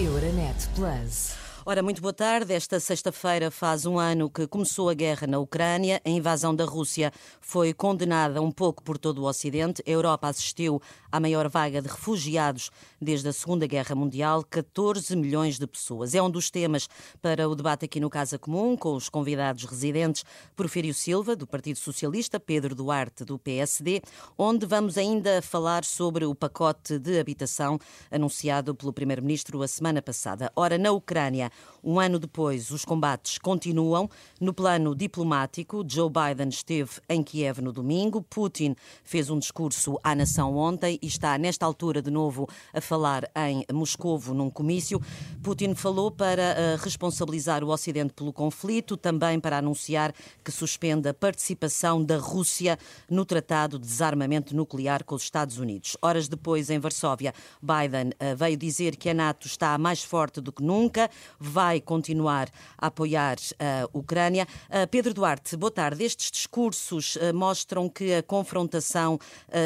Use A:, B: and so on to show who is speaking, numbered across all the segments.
A: Euronet Plus.
B: Ora, muito boa tarde. Esta sexta-feira faz um ano que começou a guerra na Ucrânia. A invasão da Rússia foi condenada um pouco por todo o Ocidente. A Europa assistiu à maior vaga de refugiados desde a Segunda Guerra Mundial, 14 milhões de pessoas. É um dos temas para o debate aqui no Casa Comum, com os convidados residentes Porfírio Silva, do Partido Socialista, Pedro Duarte, do PSD, onde vamos ainda falar sobre o pacote de habitação anunciado pelo Primeiro-Ministro a semana passada. Ora, na Ucrânia, um ano depois, os combates continuam. No plano diplomático, Joe Biden esteve em Kiev no domingo, Putin fez um discurso à nação ontem e está, nesta altura, de novo a falar em Moscovo num comício. Putin falou para uh, responsabilizar o Ocidente pelo conflito, também para anunciar que suspende a participação da Rússia no Tratado de Desarmamento Nuclear com os Estados Unidos. Horas depois, em Varsóvia, Biden uh, veio dizer que a NATO está mais forte do que nunca, vai continuar a apoiar a Ucrânia. Pedro Duarte, boa tarde. Estes discursos mostram que a confrontação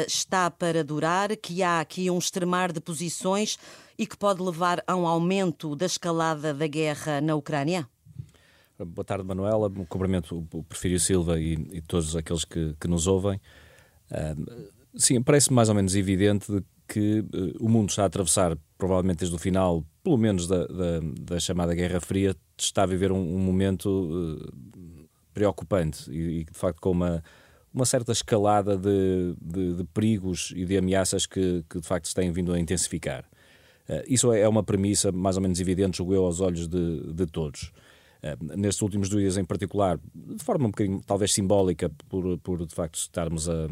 B: está para durar, que há aqui um extremar de posições e que pode levar a um aumento da escalada da guerra na Ucrânia?
C: Boa tarde, Manuela. Cumprimento o Prefiro Silva e, e, todos aqueles que, que nos ouvem. sim, parece mais ou menos evidente que o mundo está a atravessar, provavelmente desde o final pelo menos da, da, da chamada Guerra Fria, está a viver um, um momento uh, preocupante e, e, de facto, com uma, uma certa escalada de, de, de perigos e de ameaças que, que, de facto, se têm vindo a intensificar. Uh, isso é uma premissa mais ou menos evidente, julgo eu, aos olhos de, de todos. Uh, nestes últimos dias, em particular, de forma um bocadinho talvez simbólica, por, por de facto estarmos a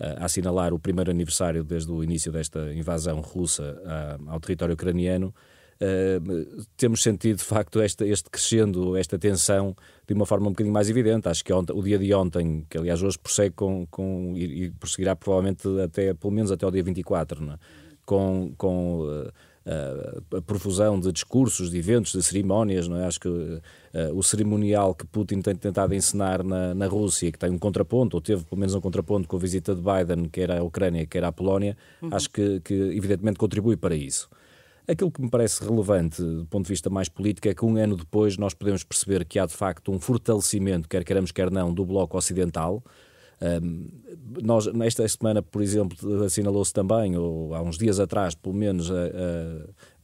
C: a assinalar o primeiro aniversário desde o início desta invasão russa ao território ucraniano, Uh, temos sentido de facto este, este crescendo, esta tensão de uma forma um bocadinho mais evidente. Acho que ontem, o dia de ontem, que aliás hoje prossegue com, com e, e prosseguirá provavelmente até, pelo menos até o dia 24, é? com, com uh, a profusão de discursos, de eventos, de cerimónias, não é? Acho que uh, o cerimonial que Putin tem tentado ensinar na, na Rússia, que tem um contraponto, ou teve pelo menos um contraponto com a visita de Biden, quer à Ucrânia, quer à Polónia, uhum. acho que, que evidentemente contribui para isso. Aquilo que me parece relevante do ponto de vista mais político é que um ano depois nós podemos perceber que há de facto um fortalecimento, quer queremos, quer não, do Bloco Ocidental. Um, nós, nesta semana, por exemplo, assinalou-se também, ou há uns dias atrás, pelo menos, a,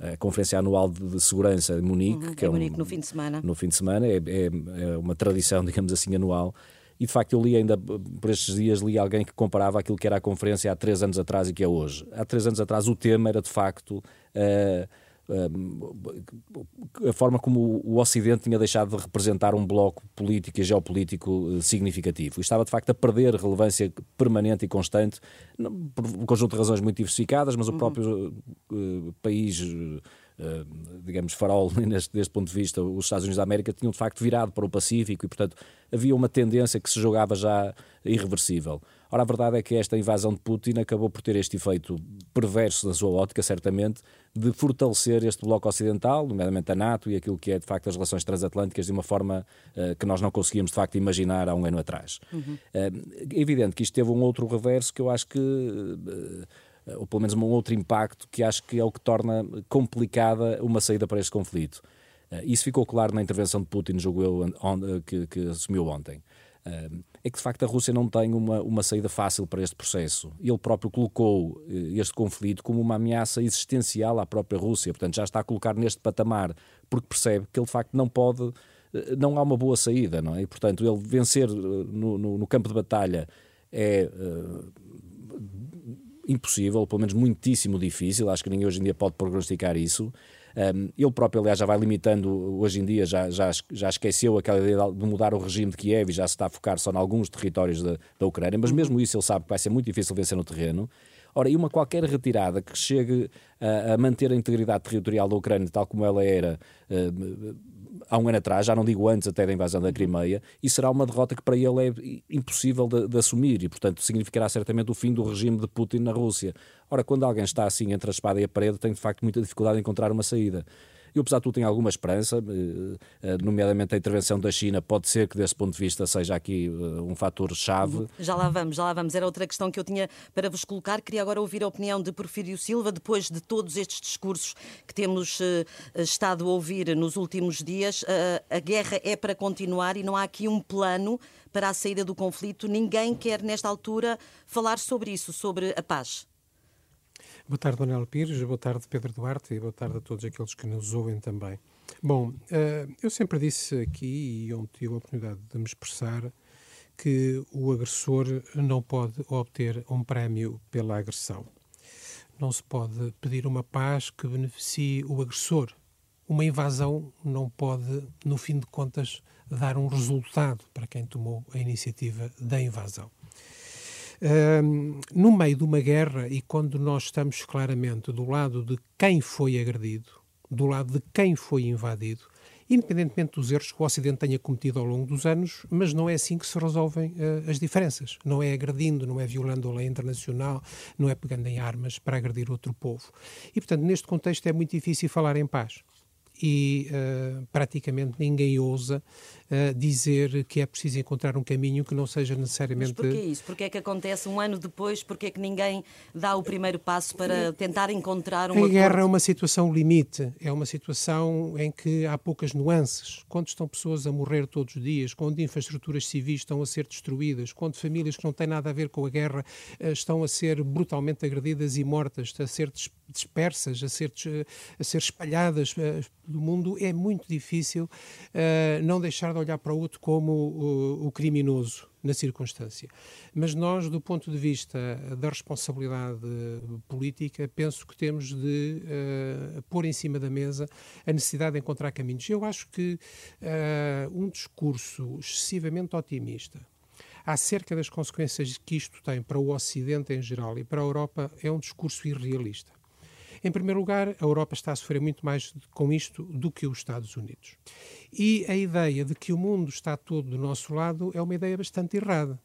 C: a, a Conferência Anual de Segurança de Munique.
B: Uhum, que é, Munique um, no fim de semana.
C: No fim de semana, é, é, é uma tradição, digamos assim, anual. E de facto eu li ainda por estes dias li alguém que comparava aquilo que era a conferência há três anos atrás e que é hoje. Há três anos atrás o tema era de facto uh, a forma como o Ocidente tinha deixado de representar um bloco político e geopolítico eh, significativo. E estava, de facto, a perder relevância permanente e constante, por um conjunto de razões muito diversificadas, mas o uhum. próprio uh, país. Uh, digamos, farol neste, deste ponto de vista, os Estados Unidos da América tinham de facto virado para o Pacífico e, portanto, havia uma tendência que se jogava já irreversível. Ora, a verdade é que esta invasão de Putin acabou por ter este efeito perverso na sua ótica, certamente, de fortalecer este bloco ocidental, nomeadamente a NATO e aquilo que é, de facto, as relações transatlânticas de uma forma uh, que nós não conseguíamos, de facto, imaginar há um ano atrás. Uhum. Uh, é evidente que isto teve um outro reverso que eu acho que. Uh, ou pelo menos um outro impacto que acho que é o que torna complicada uma saída para este conflito. Isso ficou claro na intervenção de Putin, julgo eu, que, que assumiu ontem é que de facto a Rússia não tem uma, uma saída fácil para este processo. Ele próprio colocou eh, este conflito como uma ameaça existencial à própria Rússia, portanto já está a colocar neste patamar, porque percebe que ele de facto não pode, eh, não há uma boa saída, não é? E portanto ele vencer eh, no, no, no campo de batalha é. Impossível, pelo menos muitíssimo difícil, acho que ninguém hoje em dia pode prognosticar isso. Um, ele próprio, aliás, já vai limitando, hoje em dia já, já, já esqueceu aquela ideia de mudar o regime de Kiev e já se está a focar só em alguns territórios da, da Ucrânia, mas mesmo isso ele sabe que vai ser muito difícil vencer no terreno. Ora, e uma qualquer retirada que chegue a, a manter a integridade territorial da Ucrânia tal como ela era uh, há um ano atrás, já não digo antes até da invasão da Crimeia, e será uma derrota que para ele é impossível de, de, assumir e, portanto, significará certamente o fim do regime de Putin na Rússia. Ora, quando alguém está assim entre a espada e a parede, tem de facto muita dificuldade em encontrar uma saída. Eu, apesar de tudo, tenho alguma esperança, nomeadamente a intervenção da China, pode ser que, desse ponto de vista, seja aqui um fator-chave.
B: Já lá vamos, já lá vamos. Era outra questão que eu tinha para vos colocar. Queria agora ouvir a opinião de Porfírio Silva, depois de todos estes discursos que temos estado a ouvir nos últimos dias. A guerra é para continuar e não há aqui um plano para a saída do conflito. Ninguém quer, nesta altura, falar sobre isso, sobre a paz.
A: Boa tarde, Manuel Pires, boa tarde, Pedro Duarte, e boa tarde a todos aqueles que nos ouvem também. Bom, eh, eu sempre disse aqui, e ontem tive a oportunidade de me expressar, que o agressor não pode obter um prémio pela agressão. Não se pode pedir uma paz que beneficie o agressor. Uma invasão não pode, no fim de contas, dar um resultado para quem tomou a iniciativa da invasão. No meio de uma guerra e quando nós estamos claramente do lado de quem foi agredido, do lado de quem foi invadido, independentemente dos erros que o Ocidente tenha cometido ao longo dos anos, mas não é assim que se resolvem uh, as diferenças. Não é agredindo, não é violando a lei internacional, não é pegando em armas para agredir outro povo. E, portanto, neste contexto é muito difícil falar em paz e uh, praticamente ninguém ousa uh, dizer que é preciso encontrar um caminho que não seja necessariamente.
B: Mas porquê isso? Porquê é que acontece um ano depois? Porquê é que ninguém dá o primeiro passo para tentar encontrar um
A: A guerra é uma situação limite, é uma situação em que há poucas nuances. Quando estão pessoas a morrer todos os dias, quando infraestruturas civis estão a ser destruídas, quando famílias que não têm nada a ver com a guerra uh, estão a ser brutalmente agredidas e mortas, a ser dispersas, a ser, a ser espalhadas do mundo, é muito difícil uh, não deixar de olhar para o outro como o, o criminoso na circunstância. Mas nós, do ponto de vista da responsabilidade política, penso que temos de uh, pôr em cima da mesa a necessidade de encontrar caminhos. Eu acho que uh, um discurso excessivamente otimista acerca das consequências que isto tem para o Ocidente em geral e para a Europa é um discurso irrealista. Em primeiro lugar, a Europa está a sofrer muito mais com isto do que os Estados Unidos. E a ideia de que o mundo está todo do nosso lado é uma ideia bastante errada.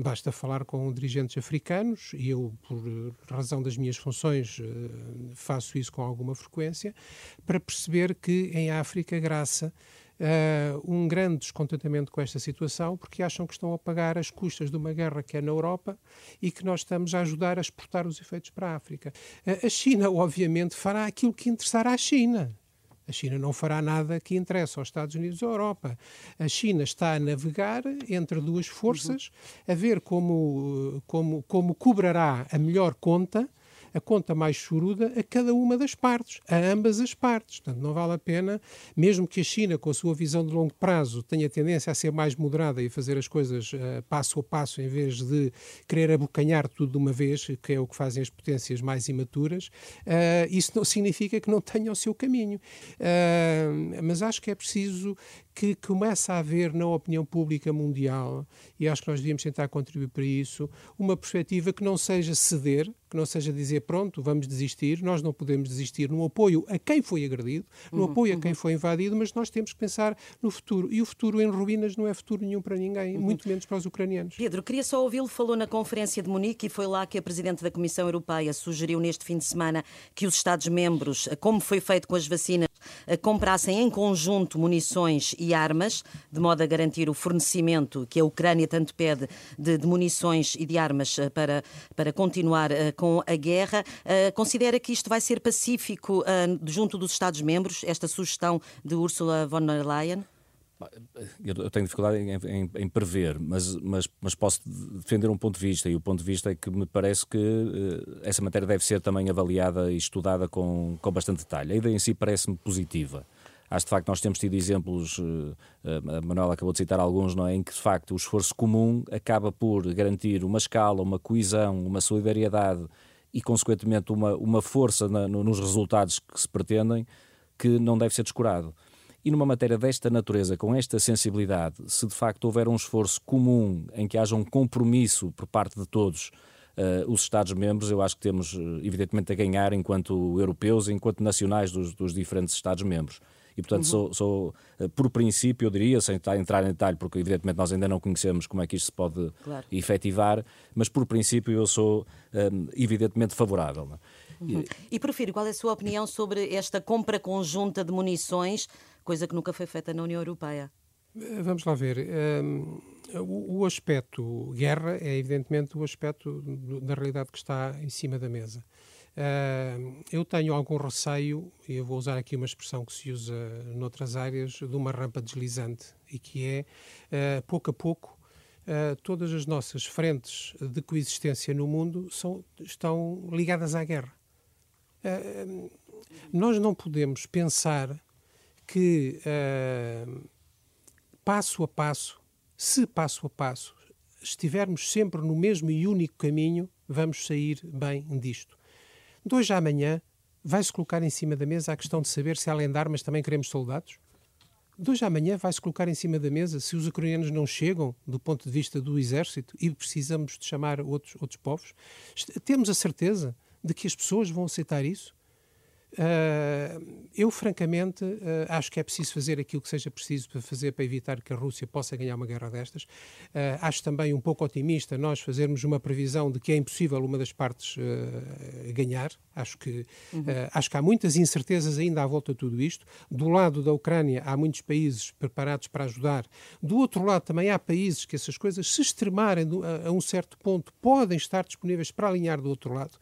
A: Basta falar com dirigentes africanos, e eu, por razão das minhas funções, eh, faço isso com alguma frequência, para perceber que em África, graça uh, um grande descontentamento com esta situação, porque acham que estão a pagar as custas de uma guerra que é na Europa e que nós estamos a ajudar a exportar os efeitos para a África. Uh, a China, obviamente, fará aquilo que interessará à China. A China não fará nada que interesse aos Estados Unidos ou à Europa. A China está a navegar entre duas forças, a ver como, como, como cobrará a melhor conta a conta mais choruda a cada uma das partes, a ambas as partes. Portanto, não vale a pena, mesmo que a China, com a sua visão de longo prazo, tenha tendência a ser mais moderada e fazer as coisas uh, passo a passo, em vez de querer abocanhar tudo de uma vez, que é o que fazem as potências mais imaturas, uh, isso não significa que não tenha o seu caminho. Uh, mas acho que é preciso que começa a haver na opinião pública mundial, e acho que nós devíamos tentar contribuir para isso, uma perspectiva que não seja ceder, que não seja dizer pronto, vamos desistir, nós não podemos desistir no apoio a quem foi agredido, no uhum, apoio a quem uhum. foi invadido, mas nós temos que pensar no futuro. E o futuro em ruínas não é futuro nenhum para ninguém, uhum. muito menos para os ucranianos.
B: Pedro, queria só ouvi-lo, falou na Conferência de Munique e foi lá que a Presidente da Comissão Europeia sugeriu neste fim de semana que os Estados-membros, como foi feito com as vacinas, comprassem em conjunto munições e armas, de modo a garantir o fornecimento que a Ucrânia tanto pede de, de munições e de armas eh, para, para continuar uh, com a guerra. Uh, considera que isto vai ser pacífico junto dos Estados-membros, esta sugestão de Ursula von der Leyen?
C: Eu tenho dificuldade em, em, em, prever, mas, mas, mas posso defender um ponto de vista, e o ponto de vista é que me parece que uh, essa matéria deve ser também avaliada e estudada com, com bastante detalhe. A ideia em si parece-me positiva. Acho de facto nós temos tido exemplos, uh, a Manuela acabou de citar alguns, não é? em que de facto o esforço comum acaba por garantir uma escala, uma coesão, uma solidariedade e, consequentemente, uma, uma força na, no, nos resultados que se pretendem que não deve ser descurado. E numa matéria desta natureza, com esta sensibilidade, se de facto houver um esforço comum em que haja um compromisso por parte de todos uh, os Estados-membros, eu acho que temos, eh, evidentemente, a ganhar enquanto europeus, enquanto nacionais dos, dos diferentes Estados-membros. E, portanto, uhum. sou, sou, eh, por princípio, eu diria, sem entrar em detalhe, porque evidentemente nós ainda não conhecemos como é que isto se pode claro. efetivar, mas por princípio eu sou, um, evidentemente, favorável.
B: Uhum. E prefiro, qual é a sua opinião sobre esta compra conjunta de munições, coisa que nunca foi feita na União Europeia?
A: Eh, vamos lá ver. Um, o, o, aspecto guerra é evidentemente o aspecto da realidade que está em cima da mesa. Uh, eu tenho algum receio, e eu vou usar aqui uma expressão que se usa noutras áreas, de uma rampa deslizante, e que é, uh, pouco a pouco, uh, todas as nossas frentes de coexistência no mundo são, estão ligadas à guerra. nós não podemos pensar que, passo a passo, se passo a passo estivermos sempre no mesmo e único caminho, vamos sair bem disto. De hoje à amanhã, vai-se colocar em cima da mesa a questão de saber se além de armas também queremos soldados? De hoje à amanhã vai-se colocar em cima da mesa se os ucranianos não chegam do ponto de vista do exército e precisamos de chamar outros, outros povos? Temos a certeza de que as pessoas vão aceitar isso? Uh, eu, francamente, uh, acho que é preciso fazer aquilo que seja preciso para fazer para evitar que a Rússia possa ganhar uma guerra destas. Uh, acho também um pouco otimista nós fazermos uma previsão de que é impossível uma das partes ganhar. Acho que, uhum. acho que há muitas incertezas ainda à volta de tudo isto. Do lado da Ucrânia, há muitos países preparados para ajudar. Do outro lado, também há países que essas coisas, se extremarem a, a um certo ponto, podem estar disponíveis para alinhar do outro lado.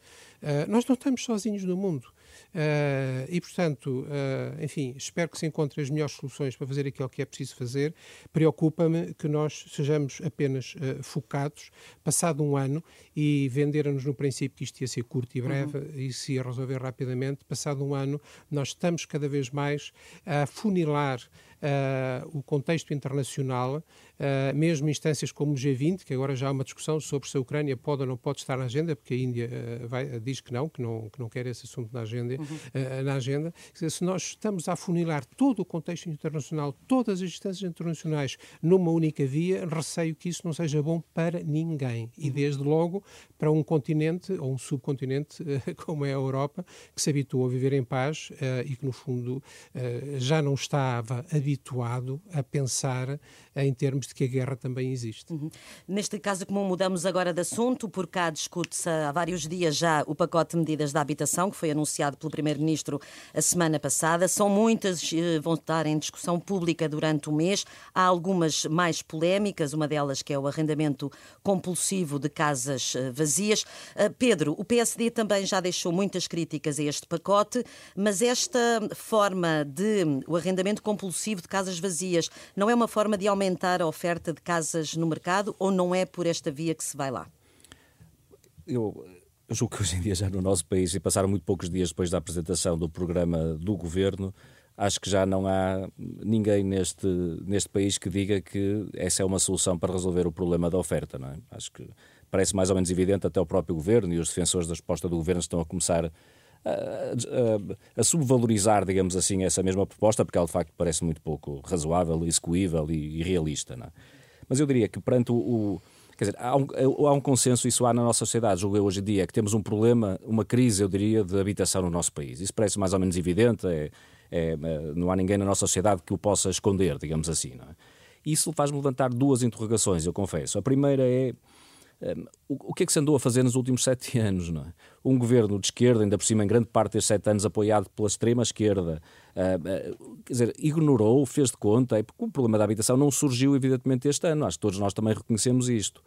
A: nós não estamos sozinhos no mundo. Uh, e, portanto, uh, enfim, espero que se encontrem as melhores soluções para fazer aquilo que é preciso fazer. Preocupa-me que nós sejamos apenas uh, focados, passado um ano, e venderam-nos no princípio que isto ia ser curto e breve uhum. e se ia resolver rapidamente. Passado um ano, nós estamos cada vez mais a funilar uh, o contexto internacional, uh, mesmo instâncias como o G20, que agora já há uma discussão sobre se a Ucrânia pode ou não pode estar na agenda, porque a Índia uh, vai, diz que não, que não, que não quer esse assunto na agenda. Uhum. na agenda. Dizer, se nós estamos a funilar todo o contexto internacional, todas as instâncias internacionais numa única via, receio que isso não seja bom para ninguém. E uhum. desde logo para um continente ou um subcontinente como é a Europa, que se habituou a viver em paz e que, no fundo, já não estava habituado habituado a pensar em termos de que a guerra também existe. Uhum.
B: Neste caso, como mudamos agora de assunto, por cá discute-se há vários dias já o pacote de medidas da habitação, que foi anunciado pelo Primeiro-Ministro a semana passada. São muitas, eh, vão estar em discussão pública durante o mês. Há algumas mais polémicas, uma delas que é o arrendamento compulsivo de casas eh, vazias. Eh, Pedro, o PSD também já deixou muitas críticas a este pacote, mas esta forma de o arrendamento compulsivo de casas vazias não é uma forma de aumentar a oferta de casas no mercado ou não é por esta via que se vai lá?
C: Eu, eu julgo que hoje em dia já no nosso país, e passaram muito poucos dias depois da apresentação do programa do governo, acho que já não há ninguém neste, neste país que diga que essa é uma solução para resolver o problema da oferta. Não é? Acho que parece mais ou menos evidente, até o próprio governo e os defensores da resposta do governo estão a começar a, a, subvalorizar, digamos assim, essa mesma proposta, porque ela de facto parece muito pouco razoável, execuível e, e realista. É? Mas eu diria que perante o, o Quer dizer, há um, há um, consenso, isso há na nossa sociedade, julgo eu hoje em dia, que temos um problema, uma crise, eu diria, de habitação no nosso país. Isso parece mais ou menos evidente, é, é, é não há ninguém na nossa sociedade que o possa esconder, digamos assim. É? Isso faz-me levantar duas interrogações, eu confesso. A primeira é o que é que se andou a fazer nos últimos sete anos? Não é? Um governo de esquerda, ainda por cima em grande parte destes sete anos apoiado pela extrema esquerda, uh, quer dizer, ignorou, fez de conta, porque o problema da habitação não surgiu evidentemente este ano, acho que todos nós também reconhecemos isto.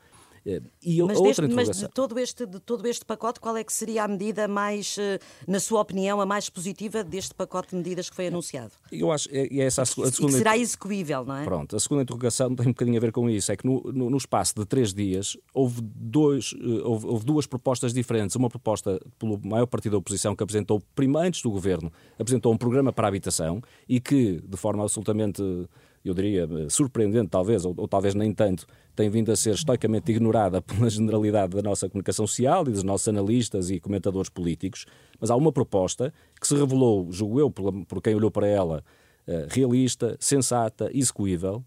B: Eh, e mas, deste, mas de todo, este, de todo este pacote, qual é que seria a medida mais, eh, na sua opinião, a mais positiva deste pacote de medidas que foi anunciado?
C: Eu acho, é, é essa a, a segunda...
B: E será execuível, não é?
C: Pronto, a segunda interrogação tem um bocadinho a ver com isso, é que no, no, no espaço de três dias houve, dois, eh, houve, houve, duas propostas diferentes, uma proposta pelo maior partido da oposição que apresentou, antes do governo, apresentou um programa para a habitação e que, de forma absolutamente eu diria, surpreendente talvez, ou, ou, talvez nem tanto, tem vindo a ser estoicamente ignorada pela generalidade da nossa comunicação social e dos nossos analistas e comentadores políticos, mas há uma proposta que se revelou, julgo eu, por, por quem olhou para ela, uh, realista, sensata, execuível,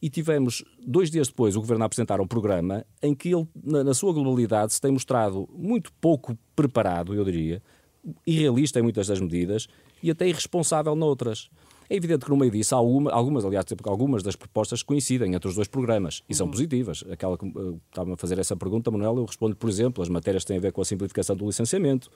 C: e tivemos, dois dias depois, o Governo a apresentar um programa em que ele, na, na sua globalidade, se tem mostrado muito pouco preparado, eu diria, irrealista em muitas das medidas e até irresponsável noutras. É evidente que no meio disso há alguma, algumas, aliás, algumas das propostas coincidem entre os dois programas e são uhum. positivas. Aquela que uh, estava a fazer essa pergunta, Manuel, eu respondo, por exemplo, as matérias que têm a ver com a simplificação do licenciamento,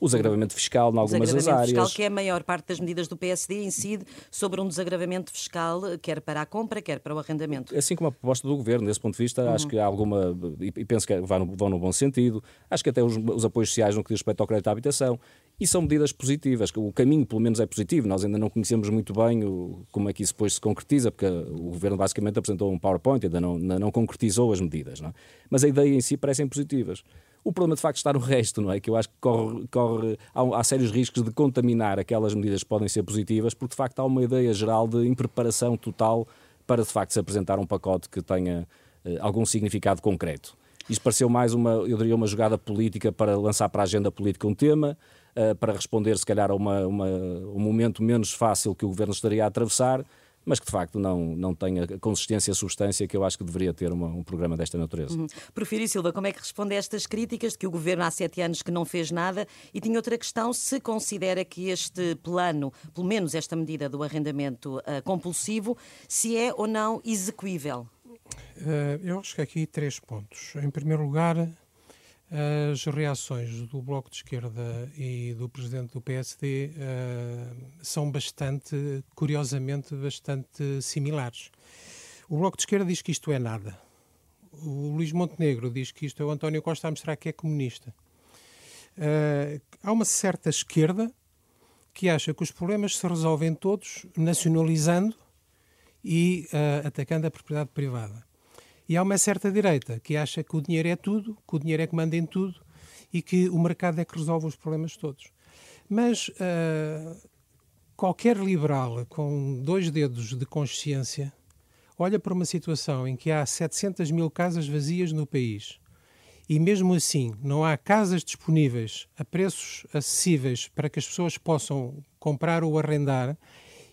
C: o desagravamento fiscal em algumas das áreas.
B: fiscal, que é a maior parte das medidas do PSD, incide sobre um desagravamento fiscal, quer para a compra, quer para o arrendamento.
C: Assim como a proposta do Governo, desse ponto de vista, uhum. acho que há alguma, e penso que vão no, vão no bom sentido, acho que até os, os apoios sociais no que diz respeito ao crédito à habitação, e são medidas positivas. O caminho, pelo menos, é positivo. Nós ainda não conhecemos muito bem o, como é que isso depois se concretiza, porque o Governo basicamente apresentou um PowerPoint, ainda não, ainda não concretizou as medidas. Não é? Mas a ideia em si parecem positivas. O problema, de facto, está no resto, não é? Que eu acho que corre, corre há, há, sérios riscos de contaminar aquelas medidas que podem ser positivas, porque, de facto, há uma ideia geral de impreparação total para, de facto, se apresentar um pacote que tenha eh, algum significado concreto. Isto pareceu mais uma, eu diria, uma jogada política para lançar para a agenda política um tema, para responder, se calhar, a uma, uma, um momento menos fácil que o governo estaria a atravessar, mas que de facto não, não tem a consistência e a substância que eu acho que deveria ter uma, um programa desta natureza. Uhum.
B: Porfírio Silva, como é que responde a estas críticas de que o governo há sete anos que não fez nada? E tinha outra questão: se considera que este plano, pelo menos esta medida do arrendamento uh, compulsivo, se é ou não execuível?
A: Uh, eu acho que aqui três pontos. Em primeiro lugar, as reações do Bloco de Esquerda e do Presidente do PSD uh, eh, são bastante, curiosamente, bastante similares. O Bloco de Esquerda diz que isto é nada. O Luís Montenegro diz que isto é o António Costa a mostrar que é comunista. Uh, há uma certa esquerda que acha que os problemas se resolvem todos nacionalizando e uh, atacando a propriedade privada. E há uma certa direita que acha que o dinheiro é tudo, que o dinheiro é que manda em tudo e que o mercado é que resolve os problemas todos. Mas uh, qualquer liberal com dois dedos de consciência olha para uma situação em que há 700 mil casas vazias no país e mesmo assim não há casas disponíveis a preços acessíveis para que as pessoas possam comprar ou arrendar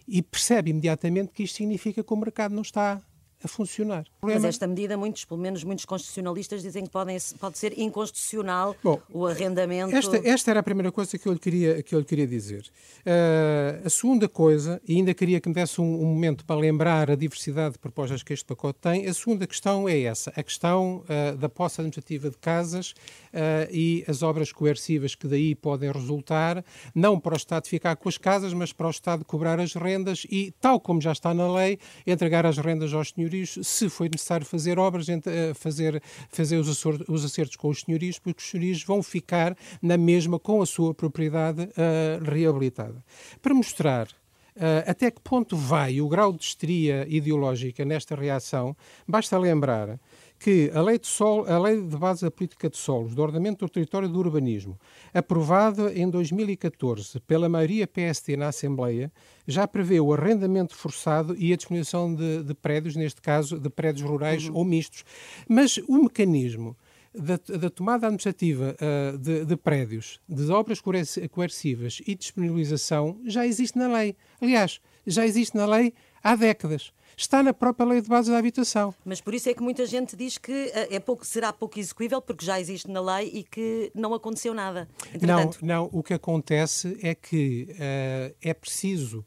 A: e percebe imediatamente que isto significa que o mercado não está a funcionar.
B: Mas esta medida, muitos, pelo menos muitos constitucionalistas, dizem que podem, pode ser inconstitucional Bom, o arrendamento.
A: Esta, esta, era a primeira coisa que eu lhe queria, que eu lhe queria dizer. Uh, a segunda coisa, e ainda queria que me desse um, um, momento para lembrar a diversidade de propostas que este pacote tem, a segunda questão é essa, a questão uh, da posse administrativa de casas uh, e as obras coercivas que daí podem resultar, não para o Estado ficar com as casas, mas para o Estado cobrar as rendas e, tal como já está na lei, entregar as rendas aos senhorios, se for necessário fazer obras, eh, fazer, fazer os acertos com os senhorios, porque os senhorios vão ficar na mesma com a sua propriedade uh, reabilitada. Para mostrar Uh, até que ponto vai o grau de histeria ideológica nesta reação, basta lembrar que a lei, de sol, a lei de base da política de solos, do ordenamento do território e do urbanismo, aprovada em 2014 pela maioria PST na Assembleia, já prevê o arrendamento forçado e a disponibilização de, de prédios, neste caso de prédios rurais uhum. ou mistos. Mas o mecanismo da, da tomada administrativa uh, de, de, prédios, de obras coercivas e disponibilização já existe na lei. Aliás, já existe na lei há décadas está na própria lei de base da habitação.
B: Mas por isso é que muita gente diz que eh, é pouco, será pouco execuível, porque já existe na lei e que não aconteceu nada.
A: Entretanto... Não, não, o que acontece é que uh, é preciso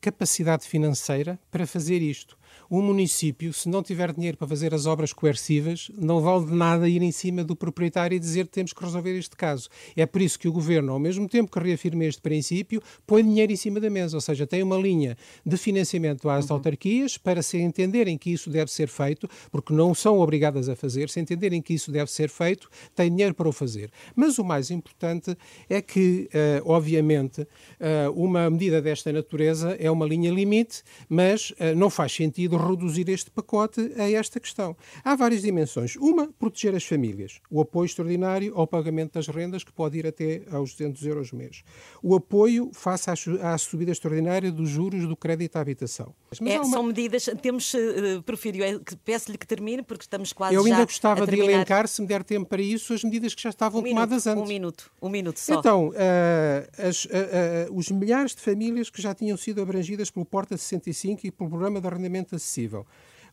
A: capacidade financeira para fazer isto um município, se não tiver dinheiro para fazer as obras coercivas, não vale de nada ir em cima do proprietário e dizer que temos que resolver este caso. É por isso que o Governo, ao mesmo tempo que reafirma este princípio, põe dinheiro em cima da mesa, ou seja, tem uma linha de financiamento às uhum. autarquias para se entenderem que isso deve ser feito, porque não são obrigadas a fazer, se entenderem que isso deve ser feito, tem dinheiro para o fazer. Mas o mais importante é que, uh, obviamente, uh, uma medida desta natureza é uma linha limite, mas uh, não faz sentido reduzir este pacote a esta questão. Há várias dimensões. Uma, proteger as famílias. O apoio extraordinário ao pagamento das rendas, que pode ir até aos 200 euros mês. O apoio face à, subida extraordinária dos juros do crédito à habitação.
B: É, uma... São medidas, temos, uh, Porfírio, é peço-lhe que termine, porque estamos quase
A: Eu ainda gostava de elencar, se me der tempo para isso, as medidas que já estavam
B: um
A: tomadas
B: minuto,
A: antes.
B: Um minuto, um minuto só.
A: Então, uh, as, uh, os milhares de famílias que já tinham sido abrangidas pelo Porta 65 e pelo Programa de Arrendamento Acessível acessível.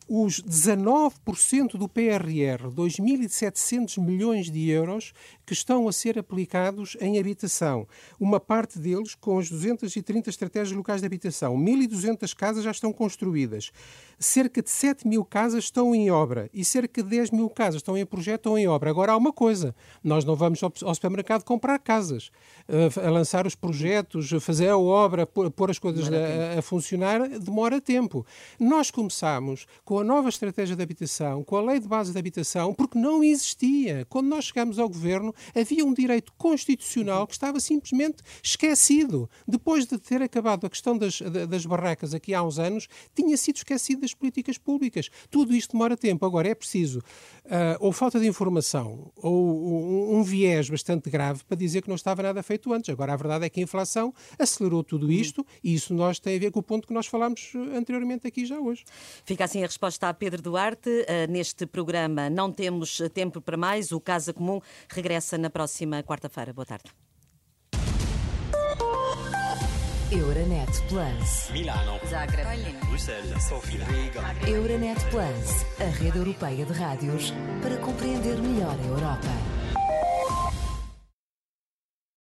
A: Os 19% do PRR, 2.700 milhões de euros, que estão a ser aplicados em habitação. Uma parte deles com as 230 estratégias locais de habitação. 1.200 casas já estão construídas. Cerca de 7 mil casas estão em obra e cerca de 10 mil casas estão em projeto ou em obra. Agora há uma coisa: nós não vamos ao supermercado comprar casas, eh, a lançar os projetos, fazer a obra, pôr as coisas a, a funcionar, demora tempo. Nós começámos com a nova estratégia de habitação, com a lei de base de habitação, porque não existia. Quando nós chegámos ao governo, havia um direito constitucional que estava simplesmente esquecido. Depois de ter acabado a questão das, das barracas aqui há uns anos, tinha sido esquecido das políticas públicas. Tudo isto demora tempo. Agora é preciso uh, ou falta de informação ou um, um viés bastante grave para dizer que não estava nada feito antes. Agora a verdade é que a inflação acelerou tudo isto e isso nós tem a ver com o ponto que nós falámos anteriormente aqui já hoje.
B: Fica assim a resposta a Pedro Duarte. Uh, neste programa não temos tempo para mais. O Casa Comum regressa na próxima quarta-feira. Boa tarde. Euronet Plus. Milano. Zagreb. Bruxelas. Sofia. Riga. Euronet Plus, a rede europeia de rádios para compreender melhor a Europa.